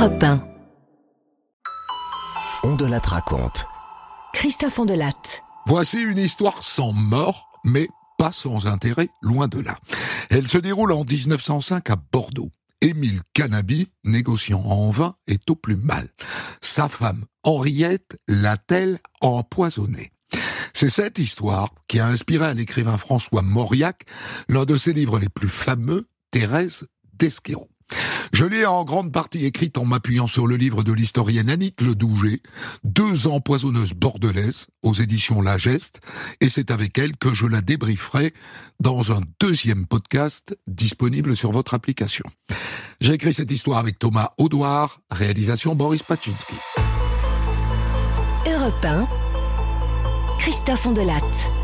Europe 1. On de la raconte. Christophe Ondelatte. Voici une histoire sans mort, mais pas sans intérêt, loin de là. Elle se déroule en 1905 à Bordeaux. Émile Canabi, négociant en vin, est au plus mal. Sa femme, Henriette, l'a-t-elle empoisonnée? C'est cette histoire qui a inspiré à l'écrivain François Mauriac l'un de ses livres les plus fameux, Thérèse d'Esquerot. Je l'ai en grande partie écrite en m'appuyant sur le livre de l'historienne Annick Le Douget, Deux empoisonneuses bordelaises, aux éditions La Geste, et c'est avec elle que je la débrieferai dans un deuxième podcast disponible sur votre application. J'ai écrit cette histoire avec Thomas Audouard, réalisation Boris Paczynski. Europe 1. Christophe Ondelatte.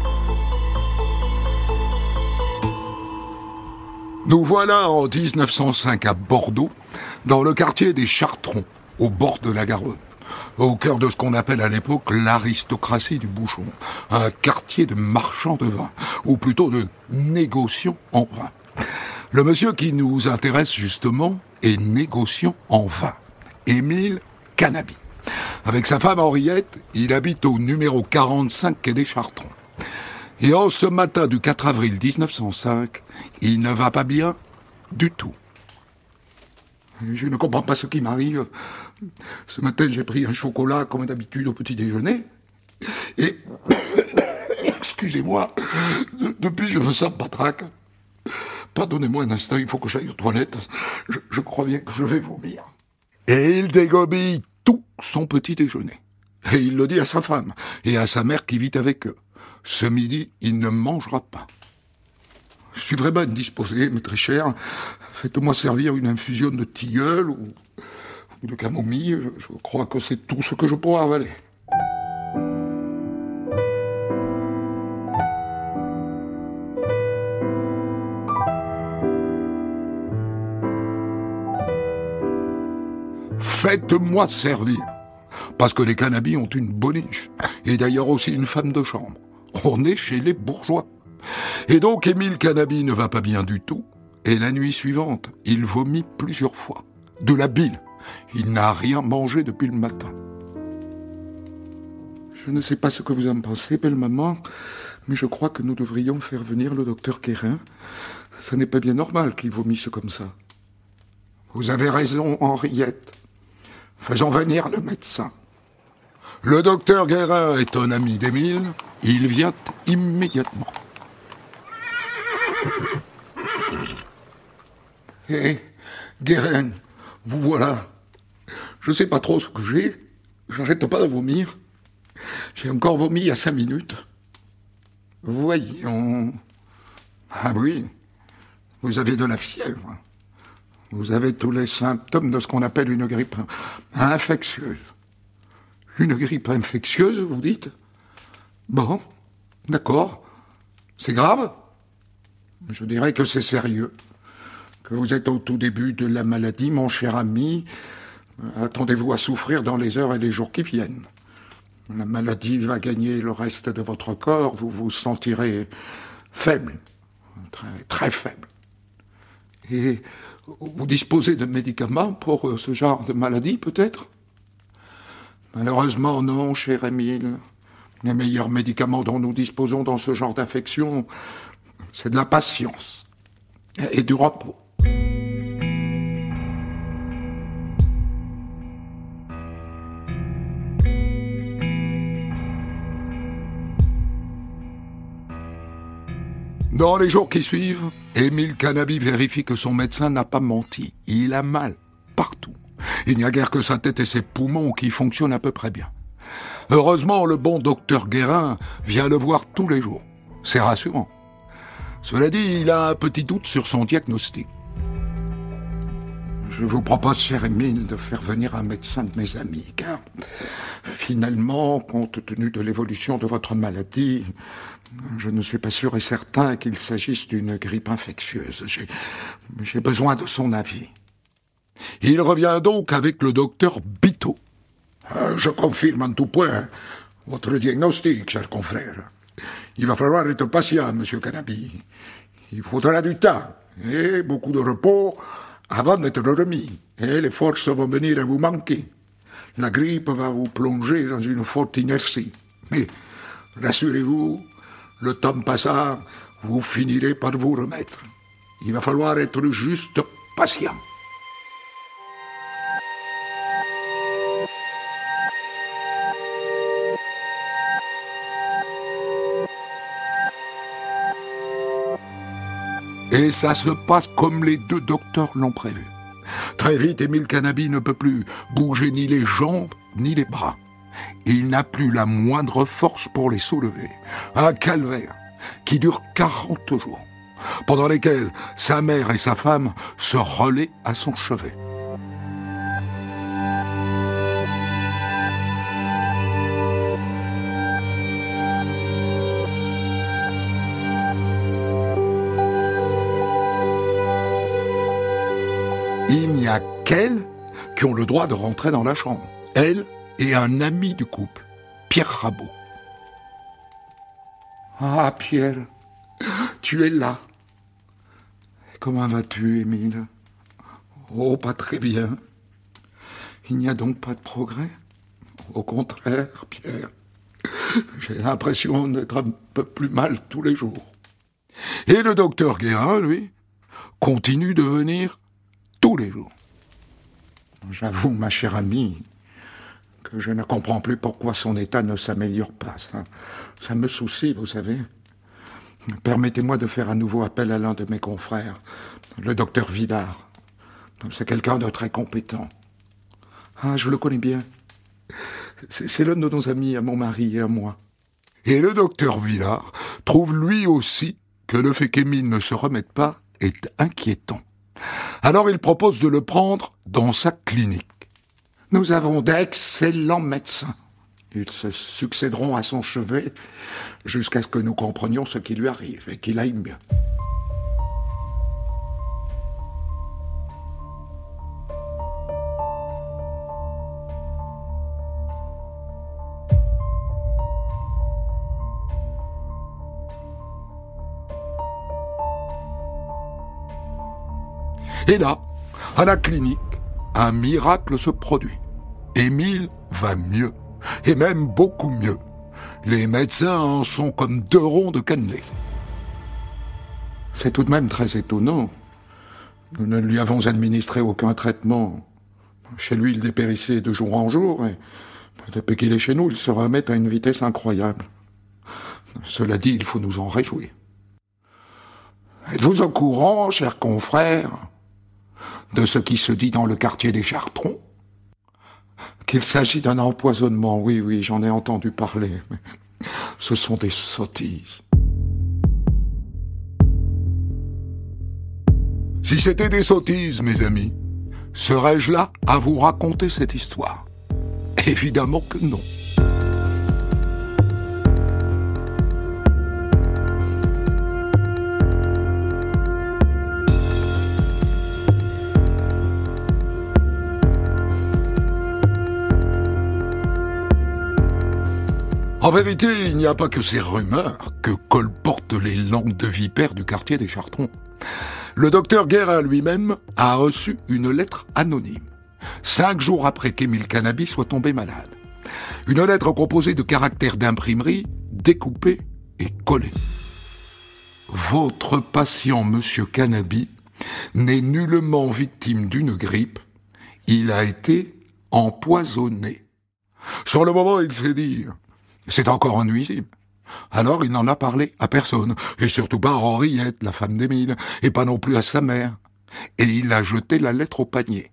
Nous voilà en 1905 à Bordeaux, dans le quartier des Chartrons, au bord de la Garonne, au cœur de ce qu'on appelle à l'époque l'aristocratie du bouchon, un quartier de marchands de vin, ou plutôt de négociants en vin. Le monsieur qui nous intéresse justement est négociant en vin, Émile Canabi. Avec sa femme Henriette, il habite au numéro 45 quai des Chartrons. Et en ce matin du 4 avril 1905, il ne va pas bien du tout. Je ne comprends pas ce qui m'arrive. Ce matin, j'ai pris un chocolat comme d'habitude au petit déjeuner. Et, excusez-moi, depuis je me sens patraque. Pardonnez-moi un instant, il faut que j'aille aux toilettes. Je, je, crois bien que je vais vomir. Et il dégobille tout son petit déjeuner. Et il le dit à sa femme et à sa mère qui vit avec eux. Ce midi, il ne mangera pas. Je suis vraiment indisposé, mais très cher. Faites-moi servir une infusion de tilleul ou, de camomille. Je, crois que c'est tout ce que je pourrai avaler. Faites-moi servir. Parce que les cannabis ont une boniche. Et d'ailleurs aussi une femme de chambre. On est chez les bourgeois. Et donc Émile Canabi ne va pas bien du tout. Et la nuit suivante, il vomit plusieurs fois. De la bile. Il n'a rien mangé depuis le matin. Je ne sais pas ce que vous en pensez, belle maman, mais je crois que nous devrions faire venir le docteur Guérin. Ça n'est pas bien normal qu'il vomisse comme ça. Vous avez raison, Henriette. Faisons venir le médecin. Le docteur Guérin est un ami d'Émile. Il vient immédiatement. Hé, hey, Guérin, vous voilà. Je sais pas trop ce que j'ai. J'arrête pas de vomir. J'ai encore vomi il y a cinq minutes. Voyons. Ah oui, vous avez de la fièvre. Vous avez tous les symptômes de ce qu'on appelle une grippe infectieuse. Une grippe infectieuse, vous dites? Bon, d'accord. C'est grave Je dirais que c'est sérieux. Que vous êtes au tout début de la maladie, mon cher ami. Attendez-vous à souffrir dans les heures et les jours qui viennent. La maladie va gagner le reste de votre corps, vous vous sentirez faible, très, très faible. Et vous disposez de médicaments pour ce genre de maladie, peut-être? Malheureusement, non, cher Émile. Les meilleurs médicaments dont nous disposons dans ce genre d'affection, c'est de la patience et du repos. Dans les jours qui suivent, Émile Canabi vérifie que son médecin n'a pas menti. Il a mal partout. Il n'y a guère que sa tête et ses poumons qui fonctionnent à peu près bien. Heureusement, le bon docteur Guérin vient le voir tous les jours. C'est rassurant. Cela dit, il a un petit doute sur son diagnostic. Je vous propose, cher Émile, de faire venir un médecin de mes amis, car finalement, compte tenu de l'évolution de votre maladie, je ne suis pas sûr et certain qu'il s'agisse d'une grippe infectieuse. J'ai besoin de son avis. Il revient donc avec le docteur Bito. Euh, je confirme en tout point votre diagnostic, cher confrère. Il va falloir être patient, monsieur Canabi. Il faudra du temps et beaucoup de repos avant d'être remis. Et les forces vont venir à vous manquer. La grippe va vous plonger dans une forte inertie. Mais rassurez-vous, le temps passant, vous finirez par vous remettre. Il va falloir être juste patient. Et ça se passe comme les deux docteurs l'ont prévu. Très vite, Émile Canabi ne peut plus bouger ni les jambes ni les bras. Il n'a plus la moindre force pour les soulever. Un calvaire qui dure 40 jours, pendant lesquels sa mère et sa femme se relaient à son chevet. Qu'elles qui ont le droit de rentrer dans la chambre. Elle et un ami du couple, Pierre Rabot. Ah, Pierre, tu es là. Comment vas-tu, Émile? Oh, pas très bien. Il n'y a donc pas de progrès? Au contraire, Pierre, j'ai l'impression d'être un peu plus mal tous les jours. Et le docteur Guérin, lui, continue de venir tous les jours. J'avoue, ma chère amie, que je ne comprends plus pourquoi son état ne s'améliore pas. Ça, me soucie, vous savez. Permettez-moi de faire à nouveau appel à l'un de mes confrères, le docteur Villard. C'est quelqu'un de très compétent. Ah, je le connais bien. C'est l'un de nos amis à mon mari et à moi. Et le docteur Villard trouve lui aussi que le fait qu'Émile ne se remette pas est inquiétant. Alors il propose de le prendre dans sa clinique. Nous avons d'excellents médecins. Ils se succéderont à son chevet jusqu'à ce que nous comprenions ce qui lui arrive et qu'il aille mieux. Et là, à la clinique, un miracle se produit. Émile va mieux, et même beaucoup mieux. Les médecins en sont comme deux ronds de cannelé. C'est tout de même très étonnant. Nous ne lui avons administré aucun traitement. Chez lui, il dépérissait de jour en jour, et depuis qu'il est chez nous, il se remet à une vitesse incroyable. Cela dit, il faut nous en réjouir. Êtes-vous au courant, chers confrères, de ce qui se dit dans le quartier des Chartrons Qu'il s'agit d'un empoisonnement, oui, oui, j'en ai entendu parler. Mais ce sont des sottises. Si c'était des sottises, mes amis, serais-je là à vous raconter cette histoire? Évidemment que non. En vérité, il n'y a pas que ces rumeurs que colportent les langues de vipères du quartier des Chartrons. Le docteur Guérin lui-même a reçu une lettre anonyme, cinq jours après qu'Émile Canabi soit tombé malade. Une lettre composée de caractères d'imprimerie découpés et collés. Votre patient, monsieur Canabi, n'est nullement victime d'une grippe. Il a été empoisonné. Sur le moment, il s'est dit, c'est encore nuisible. Alors il n'en a parlé à personne, et surtout pas à Henriette, la femme d'Émile, et pas non plus à sa mère. Et il a jeté la lettre au panier.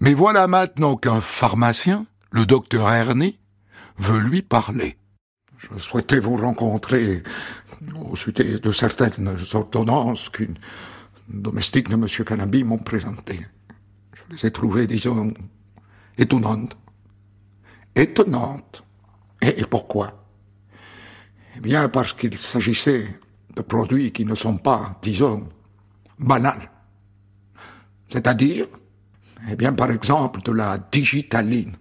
Mais voilà maintenant qu'un pharmacien, le docteur Ernie, veut lui parler. Je souhaitais vous rencontrer au sujet de certaines ordonnances qu'une domestique de M. Canabi m'ont présentées. Je les ai trouvées, disons, étonnantes. Étonnantes. Et, pourquoi? Eh bien parce qu'il s'agissait de produits qui ne sont pas, disons, banals. C'est-à-dire, eh bien par exemple de la digitaline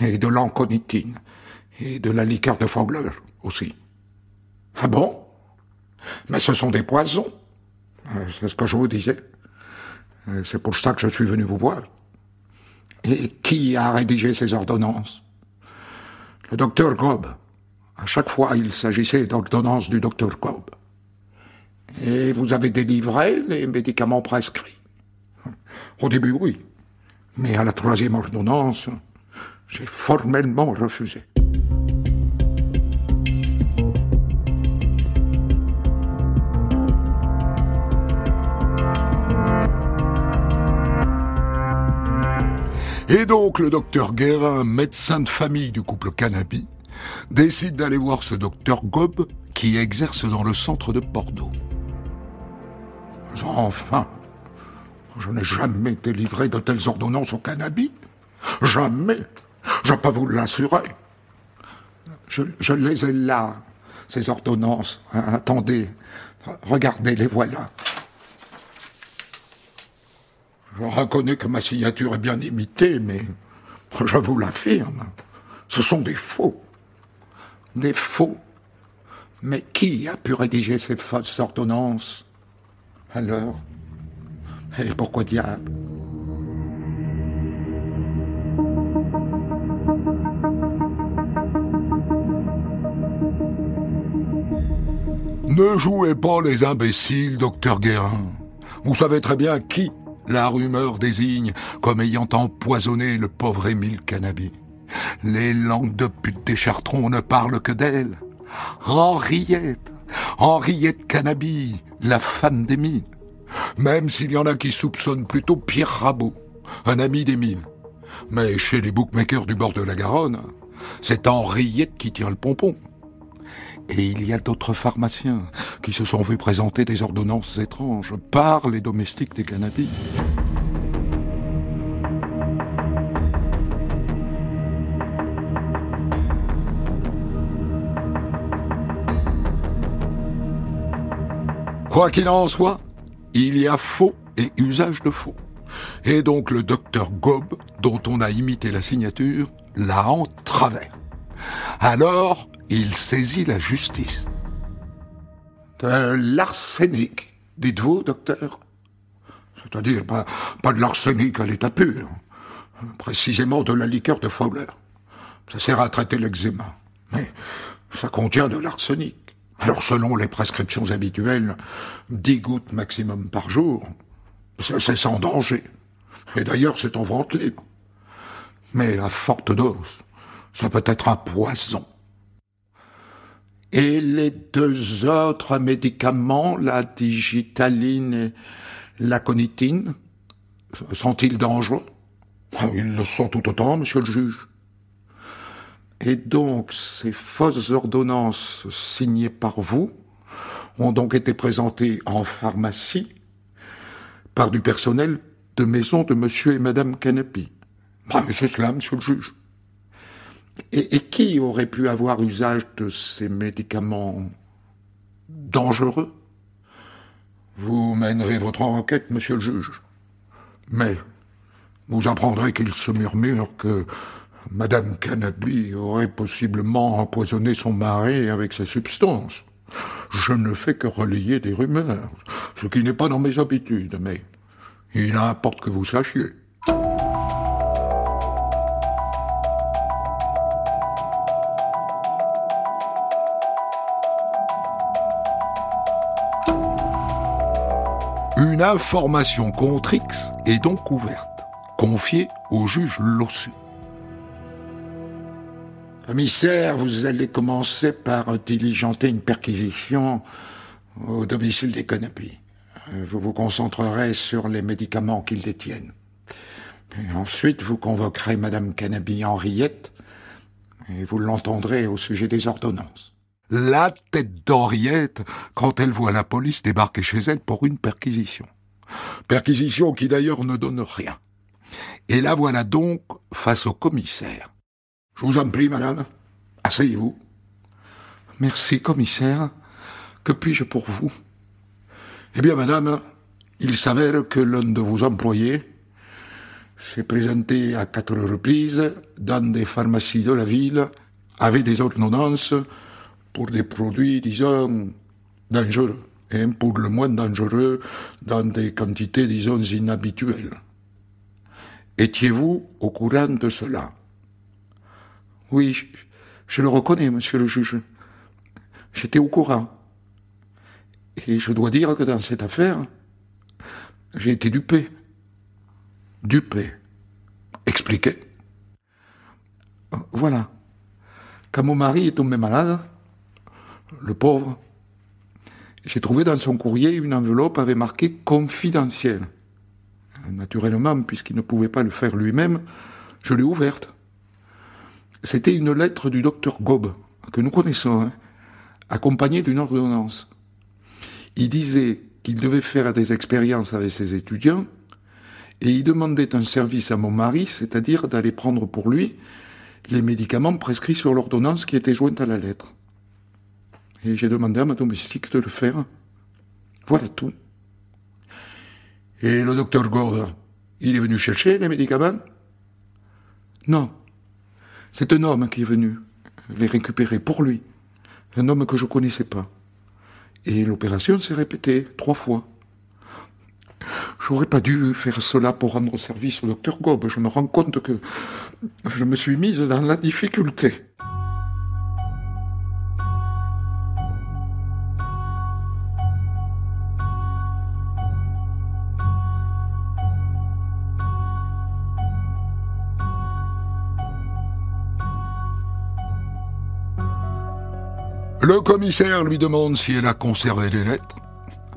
et de l'anconitine et de la liqueur de Fogler aussi. Ah bon? Mais ce sont des poisons. Euh, c'est ce que je vous disais. C'est pour ça que je suis venu vous voir. Et qui a rédigé ces ordonnances? Le docteur Gob. À chaque fois, il s'agissait d'ordonnances du docteur Gob. Et vous avez délivré les médicaments prescrits Au début, oui. Mais à la troisième ordonnance, j'ai formellement refusé. Et donc le docteur Guérin, médecin de famille du couple Canabi, décide d'aller voir ce docteur Gob qui exerce dans le centre de Bordeaux. Enfin, je n'ai jamais délivré de telles ordonnances au Canabi. Jamais. Je peux vous l'assurer. Je, les ai là, ces ordonnances. Attendez, regardez, les voilà. Je reconnais que ma signature est bien imitée, mais je vous l'affirme, ce sont des faux. Des faux. Mais qui a pu rédiger ces fausses ordonnances Alors? Et pourquoi diable? Ne jouez pas les imbéciles, docteur Guérin. Vous savez très bien qui la rumeur désigne comme ayant empoisonné le pauvre Émile Canabi. Les langues de pute des Chartrons ne parlent que d'elle. Henriette, Henriette Canabi, la femme d'Émile. Même s'il y en a qui soupçonnent plutôt Pierre Rabot, un ami d'Émile. Mais chez les bookmakers du bord de la Garonne, c'est Henriette qui tient le pompon. Et il y a d'autres pharmaciens qui se sont vus présenter des ordonnances étranges par les domestiques des cannabis. Quoi qu'il en soit, il y a faux et usage de faux. Et donc le docteur Gob, dont on a imité la signature, l'a en travers. Alors, il saisit la justice. De l'arsenic, dites-vous, docteur? C'est-à-dire pas, de l'arsenic à l'état pur, précisément de la liqueur de Fowler. Ça sert à traiter l'eczéma, mais ça contient de l'arsenic. Alors selon les prescriptions habituelles, 10 gouttes maximum par jour, c'est sans danger. Et d'ailleurs, c'est en vente libre. Mais à forte dose, ça peut être un poison. Et les deux autres médicaments, la digitaline et la conitine, sont-ils dangereux? Ah, Ils le sont tout autant, monsieur le juge. Et donc, ces fausses ordonnances signées par vous ont donc été présentées en pharmacie par du personnel de maison de monsieur et madame Canepi. Ah, c'est cela, monsieur le juge. Et, qui aurait pu avoir usage de ces médicaments dangereux? Vous mènerez votre enquête, monsieur le juge. Mais vous apprendrez qu'il se murmure que Madame Canabi aurait possiblement empoisonné son mari avec ces substances. Je ne fais que relayer des rumeurs, ce qui n'est pas dans mes habitudes, mais il importe que vous sachiez. Une information contre X est donc ouverte, confiée au juge Lossu. Commissaire, vous allez commencer par diligenter une perquisition au domicile des Conapis. Vous vous concentrerez sur les médicaments qu'ils détiennent. ensuite, vous convoquerez Madame Canabi Henriette et vous l'entendrez au sujet des ordonnances la tête d'Henriette quand elle voit la police débarquer chez elle pour une perquisition. Perquisition qui d'ailleurs ne donne rien. Et la voilà donc face au commissaire. Je vous en prie, madame. Asseyez-vous. Merci, commissaire. Que puis-je pour vous? Eh bien, madame, il s'avère que l'un de vos employés s'est présenté à quatre reprises dans des pharmacies de la ville avec des ordonnances pour des produits, disons, dangereux et pour le moins dangereux dans des quantités, disons, inhabituelles. Étiez-vous au courant de cela? Oui, je, le reconnais, monsieur le juge. J'étais au courant. Et je dois dire que dans cette affaire, j'ai été dupé. Dupé Expliquez. Voilà. Quand mon mari est tombé malade, le pauvre, j'ai trouvé dans son courrier une enveloppe avec marqué confidentiel. Naturellement, puisqu'il ne pouvait pas le faire lui-même, je l'ai ouverte. C'était une lettre du docteur Gob, que nous connaissons, hein, accompagnée d'une ordonnance. Il disait qu'il devait faire des expériences avec ses étudiants, et il demandait un service à mon mari, c'est-à-dire d'aller prendre pour lui les médicaments prescrits sur l'ordonnance qui était jointe à la lettre. Et j'ai demandé à ma domestique de le faire. Voilà tout. Et le docteur Gord, il est venu chercher les médicaments? Non. C'est un homme qui est venu les récupérer pour lui. Un homme que je ne connaissais pas. Et l'opération s'est répétée trois fois. J'aurais pas dû faire cela pour rendre service au docteur Gob. Je me rends compte que je me suis mise dans la difficulté. Le commissaire lui demande si elle a conservé les lettres.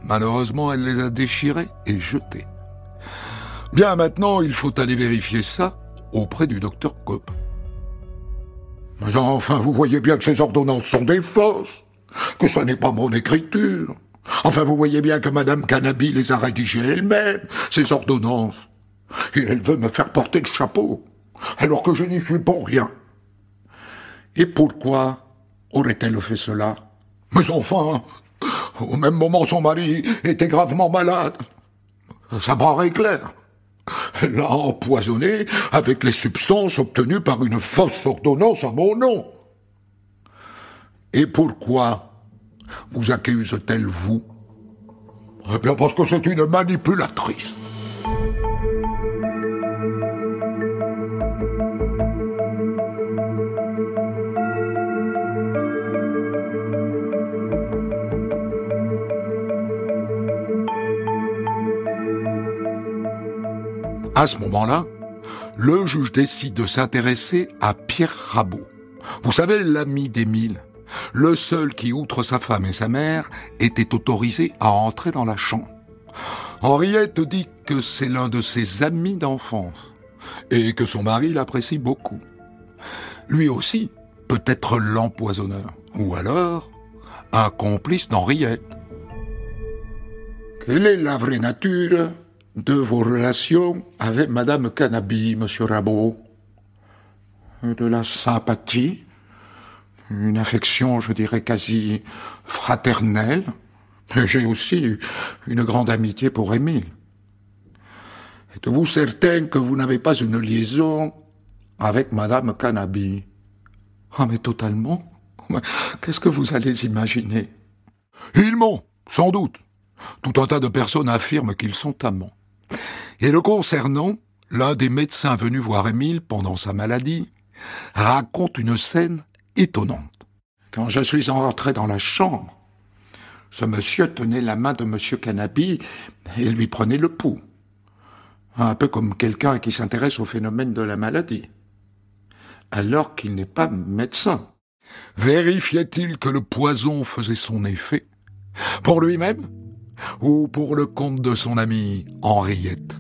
Malheureusement, elle les a déchirées et jetées. Bien, maintenant, il faut aller vérifier ça auprès du docteur Cope. Mais enfin, vous voyez bien que ces ordonnances sont des fausses, que ce n'est pas mon écriture. Enfin, vous voyez bien que Madame Canabi les a rédigées elle-même, ces ordonnances. Et elle veut me faire porter le chapeau, alors que je n'y suis pour rien. Et pourquoi aurait-elle fait cela? Mais enfin, au même moment, son mari était gravement malade. Ça paraît clair. Elle l'a empoisonné avec les substances obtenues par une fausse ordonnance à mon nom. Et pourquoi vous accuse-t-elle, vous? Eh bien, parce que c'est une manipulatrice. À ce moment-là, le juge décide de s'intéresser à Pierre Rabot. Vous savez, l'ami d'Émile, le seul qui, outre sa femme et sa mère, était autorisé à entrer dans la chambre. Henriette dit que c'est l'un de ses amis d'enfance et que son mari l'apprécie beaucoup. Lui aussi peut être l'empoisonneur ou alors un complice d'Henriette. Quelle est la vraie nature? De vos relations avec Madame Canabi, Monsieur Rabot De la sympathie, une affection, je dirais, quasi fraternelle. J'ai aussi une grande amitié pour Émile. Êtes-vous certain que vous n'avez pas une liaison avec Madame Canabi? Ah, mais totalement. Qu'est-ce que vous allez imaginer? Ils m'ont, sans doute. Tout un tas de personnes affirment qu'ils sont amants. Et le concernant, l'un des médecins venus voir Émile pendant sa maladie raconte une scène étonnante. Quand je suis entré dans la chambre, ce monsieur tenait la main de monsieur Canabi et lui prenait le pouls. Un peu comme quelqu'un qui s'intéresse au phénomène de la maladie. Alors qu'il n'est pas médecin. Vérifiait-il que le poison faisait son effet? Pour lui-même Ou pour le compte de son amie Henriette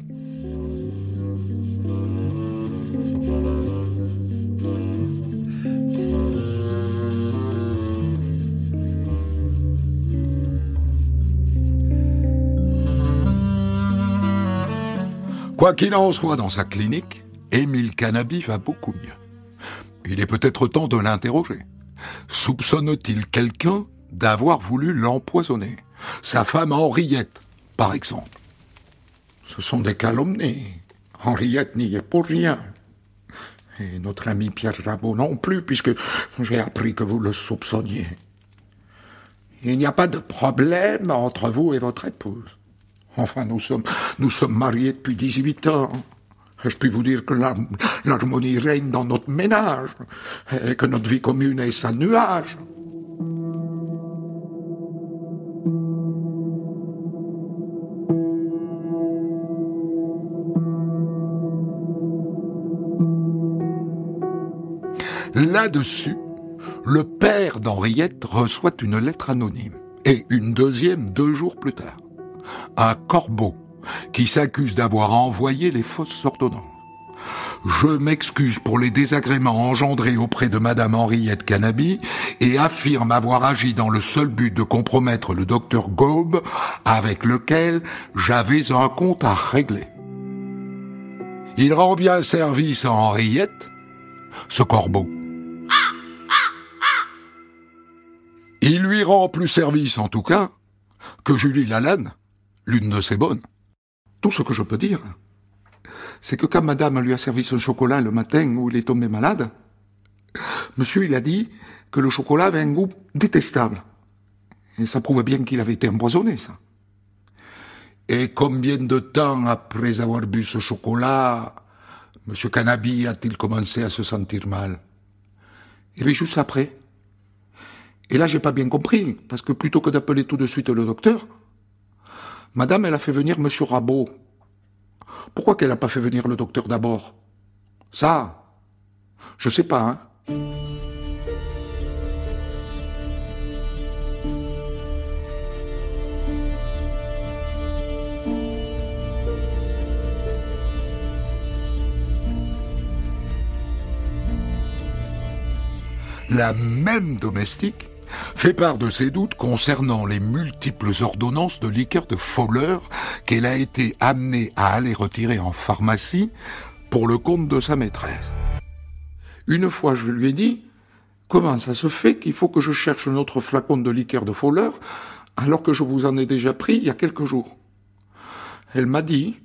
Quoi qu'il en soit dans sa clinique, Émile Canabi va beaucoup mieux. Il est peut-être temps de l'interroger. Soupçonne-t-il quelqu'un d'avoir voulu l'empoisonner? Sa femme Henriette, par exemple. Ce sont des calomnies. Henriette n'y est pour rien. Et notre ami Pierre Rabot non plus, puisque j'ai appris que vous le soupçonniez. Il n'y a pas de problème entre vous et votre épouse. Enfin, nous sommes, nous sommes mariés depuis 18 ans. Je puis vous dire que l'harmonie règne dans notre ménage et que notre vie commune est sans nuage. Là-dessus, le père d'Henriette reçoit une lettre anonyme, et une deuxième deux jours plus tard. Un corbeau qui s'accuse d'avoir envoyé les fausses ordonnances. Je m'excuse pour les désagréments engendrés auprès de Madame Henriette Canabi et affirme avoir agi dans le seul but de compromettre le docteur Gaube avec lequel j'avais un compte à régler. Il rend bien service à Henriette, ce corbeau. Il lui rend plus service, en tout cas, que Julie Lalanne, l'une de ses bonnes. Tout ce que je peux dire, c'est que quand madame lui a servi son chocolat le matin où il est tombé malade, monsieur, il a dit que le chocolat avait un goût détestable. Et ça prouve bien qu'il avait été empoisonné, ça. Et combien de temps après avoir bu ce chocolat, monsieur Canabi a-t-il commencé à se sentir mal? Eh bien, juste après. Et là, j'ai pas bien compris, parce que plutôt que d'appeler tout de suite le docteur, madame, elle a fait venir monsieur Rabot. Pourquoi qu'elle n'a pas fait venir le docteur d'abord? Ça, je sais pas, hein. La même domestique fait part de ses doutes concernant les multiples ordonnances de liqueur de Fowler qu'elle a été amenée à aller retirer en pharmacie pour le compte de sa maîtresse. Une fois, je lui ai dit, comment ça se fait qu'il faut que je cherche un autre flacon de liqueur de Fowler alors que je vous en ai déjà pris il y a quelques jours? Elle m'a dit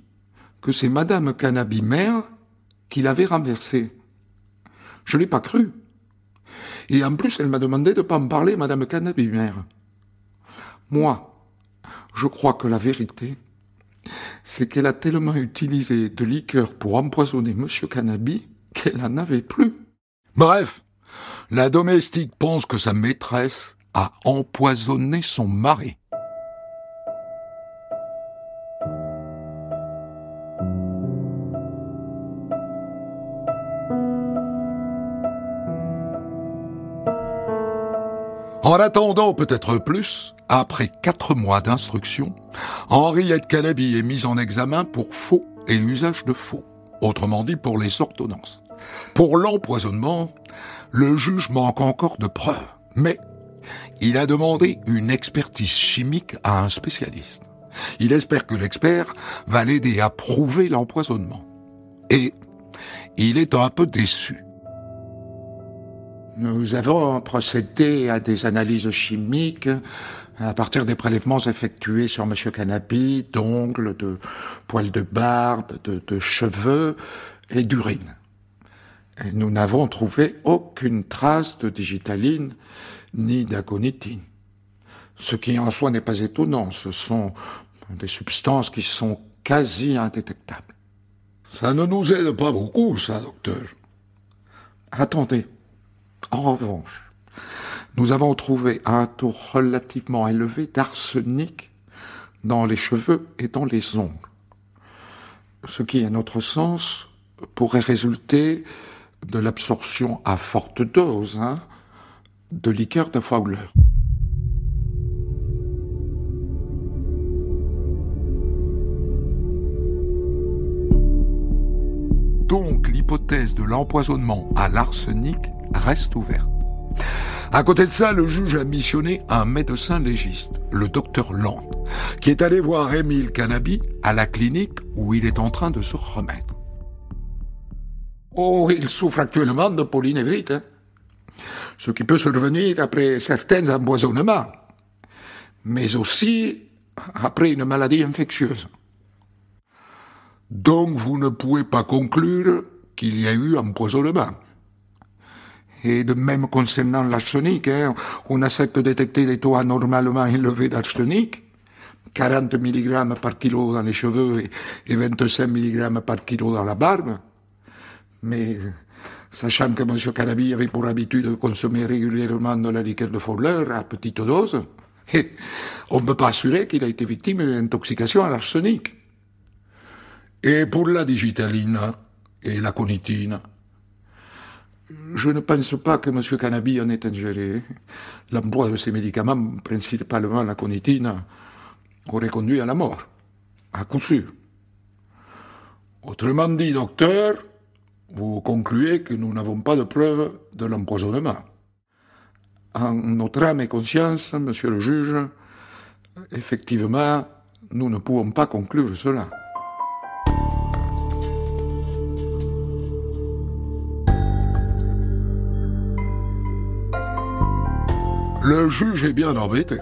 que c'est Madame Canabi mère qui l'avait renversé. Je l'ai pas cru. Et en plus, elle m'a demandé de ne pas en parler, Madame Canabi-Mère. Moi, je crois que la vérité, c'est qu'elle a tellement utilisé de liqueur pour empoisonner Monsieur Canabi qu'elle n'en avait plus. Bref, la domestique pense que sa maîtresse a empoisonné son mari. En attendant peut-être plus, après quatre mois d'instruction, Henriette Canabi est mise en examen pour faux et usage de faux, autrement dit pour les ordonnances. Pour l'empoisonnement, le juge manque encore de preuves, mais il a demandé une expertise chimique à un spécialiste. Il espère que l'expert va l'aider à prouver l'empoisonnement. Et il est un peu déçu. Nous avons procédé à des analyses chimiques à partir des prélèvements effectués sur M. Canapi, d'ongles, de poils de barbe, de, cheveux et d'urine. Et nous n'avons trouvé aucune trace de digitaline ni d'agonitine. Ce qui en soi n'est pas étonnant, ce sont des substances qui sont quasi indétectables. Ça ne nous aide pas beaucoup, ça, docteur. Attendez, en revanche, nous avons trouvé un taux relativement élevé d'arsenic dans les cheveux et dans les ongles. Ce qui, à notre sens, pourrait résulter de l'absorption à forte dose hein, de liqueur de Fowler. Donc l'hypothèse de l'empoisonnement à l'arsenic reste ouverte. À côté de ça, le juge a missionné un médecin légiste, le docteur Land, qui est allé voir Émile Canabi à la clinique où il est en train de se remettre. Oh, il souffre actuellement de polynévrite, hein. ce qui peut survenir après certains empoisonnements, mais aussi après une maladie infectieuse. Donc vous ne pouvez pas conclure qu'il y a eu empoisonnement Et de même concernant l'arsenic, hein, on accepte de détecter les taux anormalement élevés d'arsenic, 40 mg par kilo dans les cheveux et 25 mg par kilo dans la barbe. Mais sachant que M. Canabi avait pour habitude de consommer régulièrement de la liqueur de Fowler à petite dose, on ne peut pas assurer qu'il a été victime d'une intoxication à l'arsenic. Et pour la digitaline et la conitine, je ne pense pas que M. Canabi en ait ingéré. L'emploi de ces médicaments, principalement la conitine, aurait conduit à la mort, à coup sûr. Autrement dit, docteur, vous concluez que nous n'avons pas de preuve de l'empoisonnement. En notre âme et conscience, monsieur le juge, effectivement, nous ne pouvons pas conclure cela. Le juge est bien embêté.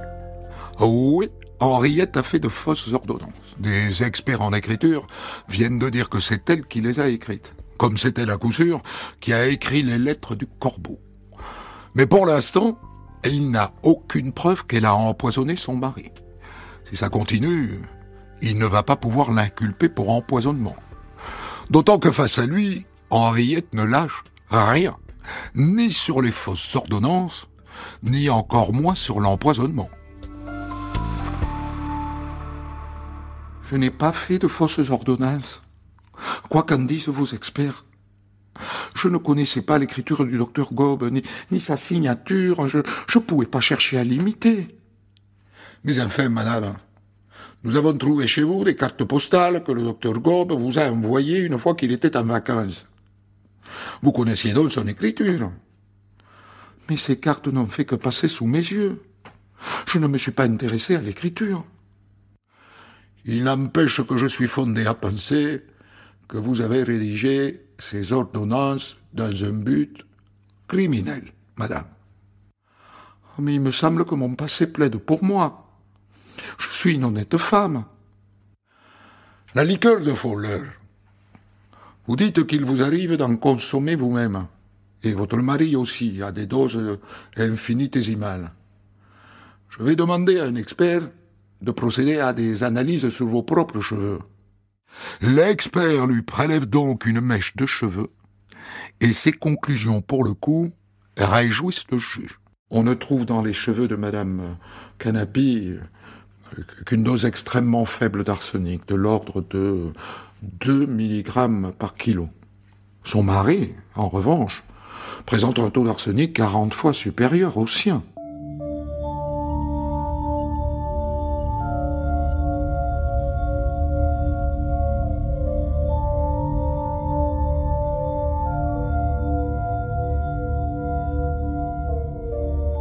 Oui, Henriette a fait de fausses ordonnances. Des experts en écriture viennent de dire que c'est elle qui les a écrites, comme c'était la couture qui a écrit les lettres du corbeau. Mais pour l'instant, il n'a aucune preuve qu'elle a empoisonné son mari. Si ça continue, il ne va pas pouvoir l'inculper pour empoisonnement. D'autant que face à lui, Henriette ne lâche rien, ni sur les fausses ordonnances, ni encore moins sur l'empoisonnement. Je n'ai pas fait de fausses ordonnances, quoi qu'en disent vos experts. Je ne connaissais pas l'écriture du docteur Gobe, ni, sa signature, je ne pouvais pas chercher à l'imiter. Mais enfin, madame, nous avons trouvé chez vous des cartes postales que le docteur Gobe vous a envoyées une fois qu'il était en vacances. Vous connaissiez donc son écriture. Mais ces cartes n'ont fait que passer sous mes yeux. Je ne me suis pas intéressé à l'écriture. Il n'empêche que je suis fondé à penser que vous avez rédigé ces ordonnances dans un but criminel, madame. Mais il me semble que mon passé plaide pour moi. Je suis une honnête femme. La liqueur de Fowler. Vous dites qu'il vous arrive d'en consommer vous-même, et votre mari aussi, à des doses infinitésimales. Je vais demander à un expert de procéder à des analyses sur vos propres cheveux. L'expert lui prélève donc une mèche de cheveux, et ses conclusions, pour le coup, réjouissent le juge. On ne trouve dans les cheveux de Madame Canapi qu'une dose extrêmement faible d'arsenic, de l'ordre de 2 mg par kilo. Son mari, en revanche, présente un taux d'arsenic 40 fois supérieur au sien.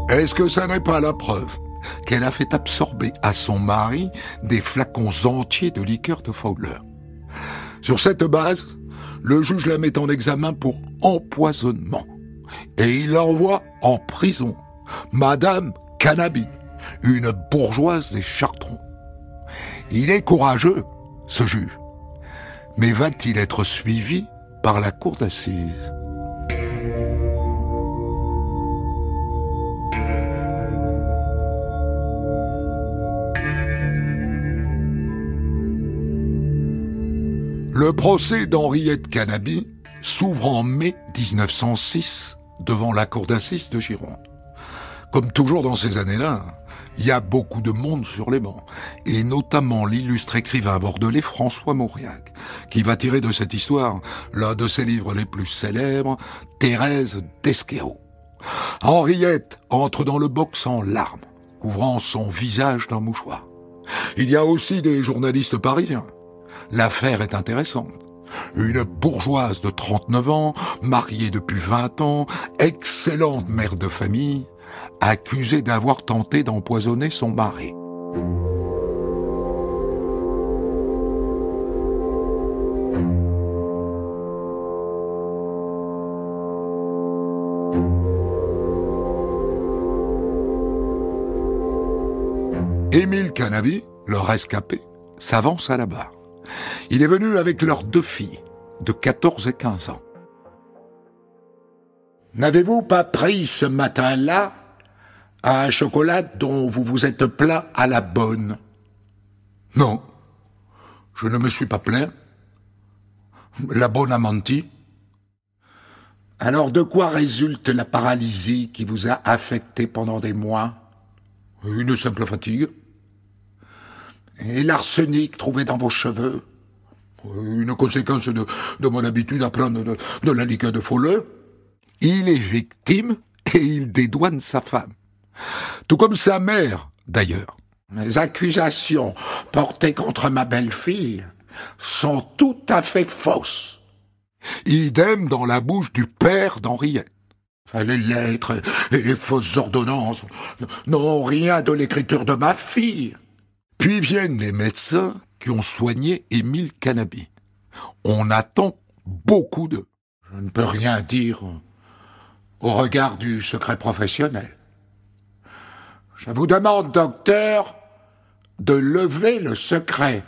Est-ce que ça n'est pas la preuve qu'elle a fait absorber à son mari des flacons entiers de liqueur de Fowler? Sur cette base, le juge la met en examen pour empoisonnement et il l'envoie en prison. Madame Canabi, une bourgeoise des Chartrons. Il est courageux, ce juge. Mais va-t-il être suivi par la cour d'assises? Le procès d'Henriette Canabi s'ouvre en mai 1906 devant la cour d'assises de Gironde. Comme toujours dans ces années-là, il y a beaucoup de monde sur les bancs, et notamment l'illustre écrivain bordelais François Mauriac, qui va tirer de cette histoire l'un de ses livres les plus célèbres, Thérèse d'Esquerot. Henriette entre dans le box en larmes, couvrant son visage d'un mouchoir. Il y a aussi des journalistes parisiens, L'affaire est intéressante. Une bourgeoise de 39 ans, mariée depuis 20 ans, excellente mère de famille, accusée d'avoir tenté d'empoisonner son mari. Émile Canabi, le rescapé, s'avance à la barre. Il est venu avec leurs deux filles, de 14 et 15 ans. N'avez-vous pas pris ce matin-là un chocolat dont vous vous êtes plaint à la bonne? Non, je ne me suis pas plaint. La bonne a menti. Alors de quoi résulte la paralysie qui vous a affecté pendant des mois? Une simple fatigue. Et l'arsenic trouvé dans vos cheveux? Une conséquence de, mon habitude à prendre de, la liqueur de folleux. Il est victime et il dédouane sa femme. Tout comme sa mère, d'ailleurs. Les accusations portées contre ma belle-fille sont tout à fait fausses. Idem dans la bouche du père d'Henriette. Les lettres et les fausses ordonnances n'ont rien de l'écriture de ma fille. Puis viennent les médecins qui ont soigné Émile Canabi. On attend beaucoup d'eux. Je ne peux rien dire au regard du secret professionnel. Je vous demande, docteur, de lever le secret.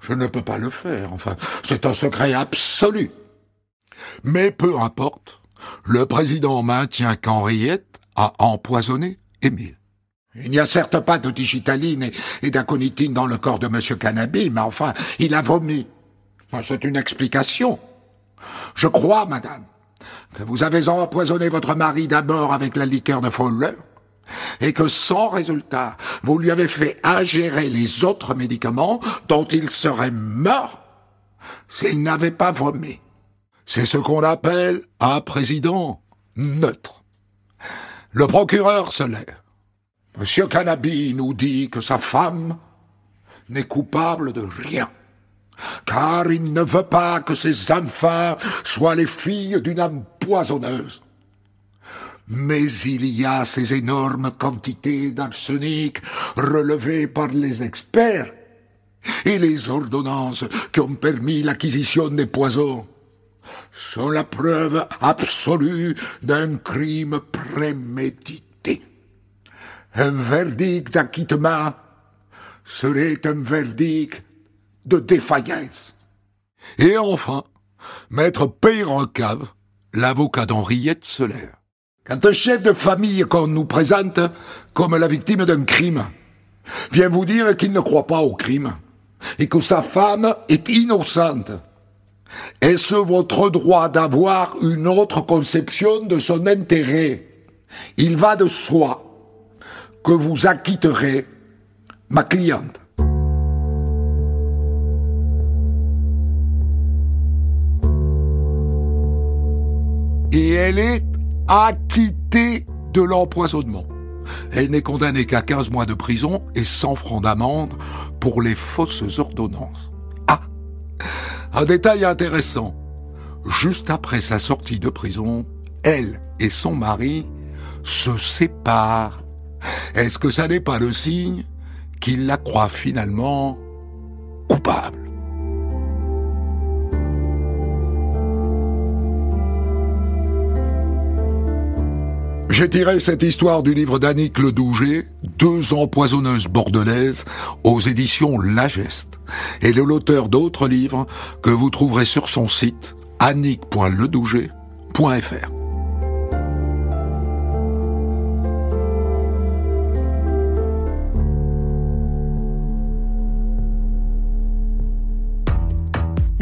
Je ne peux pas le faire, enfin, c'est un secret absolu. Mais peu importe, le président maintient qu'Henriette a empoisonné Émile. Il n'y a certes pas de digitaline et, d'aconitine dans le corps de M. Canabi, mais enfin, il a vomi. C'est une explication. Je crois, madame, que vous avez empoisonné votre mari d'abord avec la liqueur de Fowler, et que sans résultat, vous lui avez fait ingérer les autres médicaments dont il serait mort s'il n'avait pas vomi. C'est ce qu'on appelle un président neutre. Le procureur se lève. Monsieur Canabi nous dit que sa femme n'est coupable de rien, car il ne veut pas que ses enfants soient les filles d'une empoisonneuse. Mais il y a ces énormes quantités d'arsenic relevées par les experts et les ordonnances qui ont permis l'acquisition des poisons sont la preuve absolue d'un crime prémédité. Un verdict d'acquittement serait un verdict de défaillance. Et enfin, maître Peyrecave, l'avocat d'Henriette Solaire. Quand un chef de famille qu'on nous présente comme la victime d'un crime vient vous dire qu'il ne croit pas au crime et que sa femme est innocente, est-ce votre droit d'avoir une autre conception de son intérêt? Il va de soi que vous acquitterez ma cliente. Et elle est acquittée de l'empoisonnement. Elle n'est condamnée qu'à 15 mois de prison et 100 francs d'amende pour les fausses ordonnances. Ah Un détail intéressant. Juste après sa sortie de prison, elle et son mari se séparent. Est-ce que ça n'est pas le signe qu'il la croit finalement coupable? J'ai tiré cette histoire du livre d'Annick Ledouget, Deux empoisonneuses bordelaises, aux éditions La Geste, et de l'auteur d'autres livres que vous trouverez sur son site annick.ledouget.fr.